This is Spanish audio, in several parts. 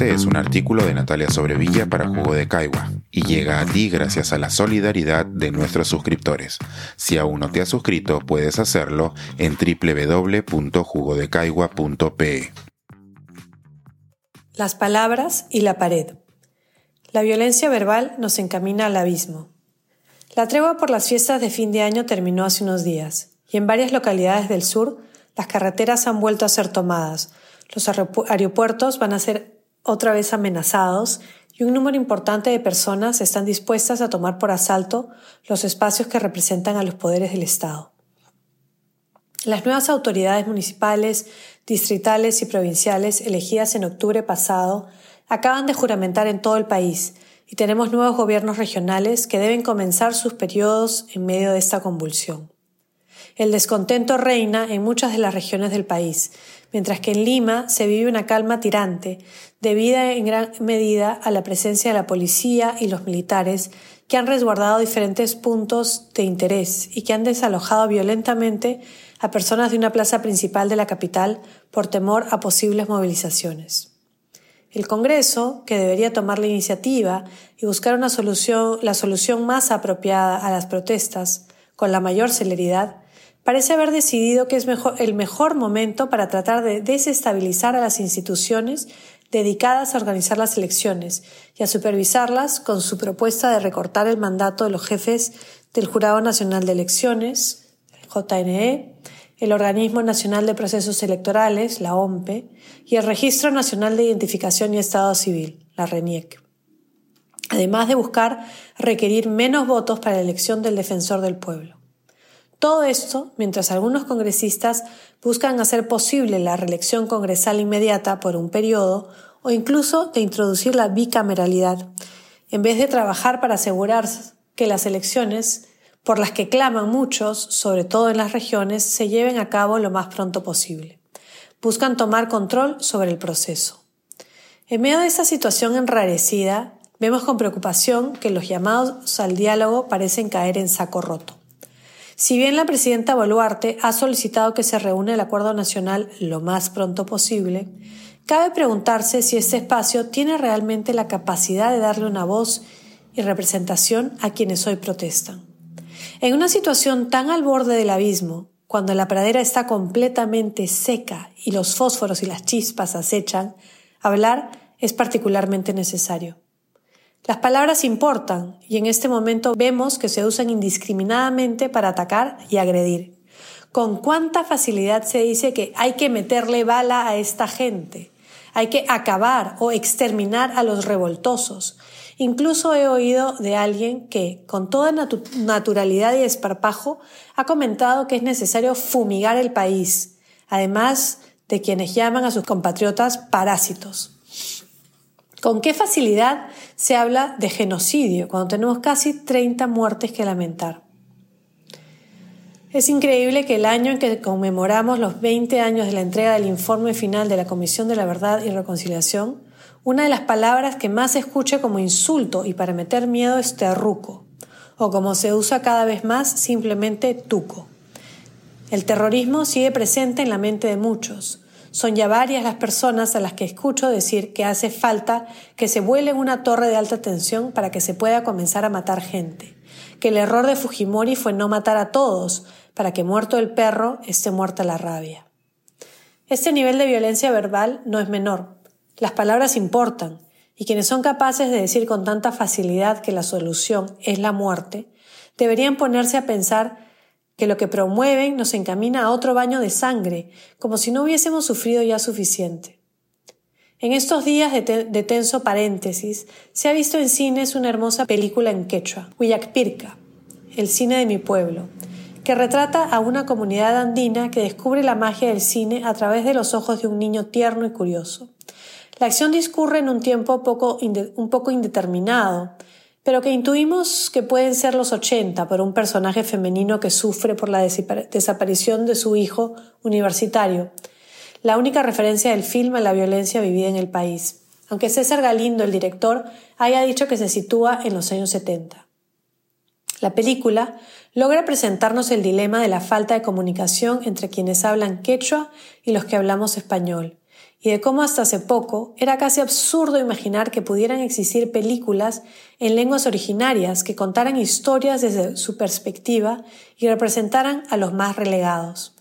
siguiente es un artículo de Natalia Sobrevilla para Jugo de Caigua y llega a ti gracias a la solidaridad de nuestros suscriptores. Si aún no te has suscrito, puedes hacerlo en www.jugodecaigua.pe. Las palabras y la pared. La violencia verbal nos encamina al abismo. La tregua por las fiestas de fin de año terminó hace unos días, y en varias localidades del sur las carreteras han vuelto a ser tomadas, los aeropuertos van a ser otra vez amenazados y un número importante de personas están dispuestas a tomar por asalto los espacios que representan a los poderes del Estado. Las nuevas autoridades municipales, distritales y provinciales elegidas en octubre pasado acaban de juramentar en todo el país y tenemos nuevos gobiernos regionales que deben comenzar sus periodos en medio de esta convulsión. El descontento reina en muchas de las regiones del país, mientras que en Lima se vive una calma tirante, debida en gran medida a la presencia de la policía y los militares que han resguardado diferentes puntos de interés y que han desalojado violentamente a personas de una plaza principal de la capital por temor a posibles movilizaciones. El Congreso, que debería tomar la iniciativa y buscar una solución, la solución más apropiada a las protestas con la mayor celeridad, parece haber decidido que es el mejor momento para tratar de desestabilizar a las instituciones dedicadas a organizar las elecciones y a supervisarlas con su propuesta de recortar el mandato de los jefes del Jurado Nacional de Elecciones, el JNE, el Organismo Nacional de Procesos Electorales, la OMPE, y el Registro Nacional de Identificación y Estado Civil, la RENIEC. Además de buscar requerir menos votos para la elección del defensor del pueblo. Todo esto mientras algunos congresistas buscan hacer posible la reelección congresal inmediata por un periodo o incluso de introducir la bicameralidad, en vez de trabajar para asegurar que las elecciones, por las que claman muchos, sobre todo en las regiones, se lleven a cabo lo más pronto posible. Buscan tomar control sobre el proceso. En medio de esta situación enrarecida, vemos con preocupación que los llamados al diálogo parecen caer en saco roto. Si bien la presidenta Boluarte ha solicitado que se reúne el Acuerdo Nacional lo más pronto posible, cabe preguntarse si este espacio tiene realmente la capacidad de darle una voz y representación a quienes hoy protestan. En una situación tan al borde del abismo, cuando la pradera está completamente seca y los fósforos y las chispas acechan, hablar es particularmente necesario. Las palabras importan y en este momento vemos que se usan indiscriminadamente para atacar y agredir. Con cuánta facilidad se dice que hay que meterle bala a esta gente, hay que acabar o exterminar a los revoltosos. Incluso he oído de alguien que, con toda naturalidad y esparpajo, ha comentado que es necesario fumigar el país, además de quienes llaman a sus compatriotas parásitos. ¿Con qué facilidad se habla de genocidio cuando tenemos casi 30 muertes que lamentar? Es increíble que el año en que conmemoramos los 20 años de la entrega del informe final de la Comisión de la Verdad y Reconciliación, una de las palabras que más se escuche como insulto y para meter miedo es terruco, o como se usa cada vez más, simplemente tuco. El terrorismo sigue presente en la mente de muchos, son ya varias las personas a las que escucho decir que hace falta que se vuele una torre de alta tensión para que se pueda comenzar a matar gente, que el error de Fujimori fue no matar a todos, para que muerto el perro esté muerta la rabia. Este nivel de violencia verbal no es menor. Las palabras importan, y quienes son capaces de decir con tanta facilidad que la solución es la muerte, deberían ponerse a pensar que lo que promueven nos encamina a otro baño de sangre, como si no hubiésemos sufrido ya suficiente. En estos días de, tenso paréntesis, se ha visto en cines una hermosa película en quechua, Huillacpirca, el cine de mi pueblo, que retrata a una comunidad andina que descubre la magia del cine a través de los ojos de un niño tierno y curioso. La acción discurre en un tiempo un poco indeterminado, pero que intuimos que pueden ser los 80 por un personaje femenino que sufre por la desaparición de su hijo universitario, la única referencia del film a la violencia vivida en el país, aunque César Galindo, el director, haya dicho que se sitúa en los años 70. La película logra presentarnos el dilema de la falta de comunicación entre quienes hablan quechua y los que hablamos español, y de cómo hasta hace poco era casi absurdo imaginar que pudieran existir películas en lenguas originarias que contaran historias desde su perspectiva y representaran a los más relegados.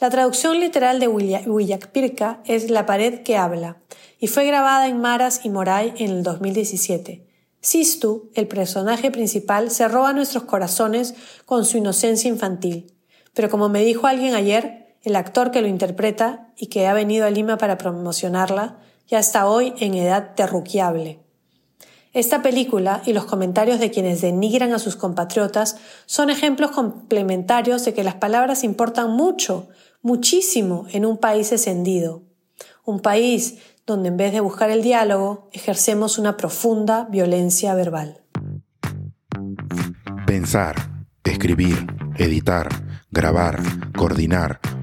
La traducción literal de Willakpirka es La pared que habla y fue grabada en Maras y Moray en el 2017. Sistu, el personaje principal, se roba nuestros corazones con su inocencia infantil. Pero como me dijo alguien ayer, el actor que lo interpreta y que ha venido a Lima para promocionarla ya está hoy en edad terruquiable. Esta película y los comentarios de quienes denigran a sus compatriotas son ejemplos complementarios de que las palabras importan mucho, muchísimo en un país escendido. Un país donde en vez de buscar el diálogo ejercemos una profunda violencia verbal. Pensar, escribir, editar, grabar, coordinar,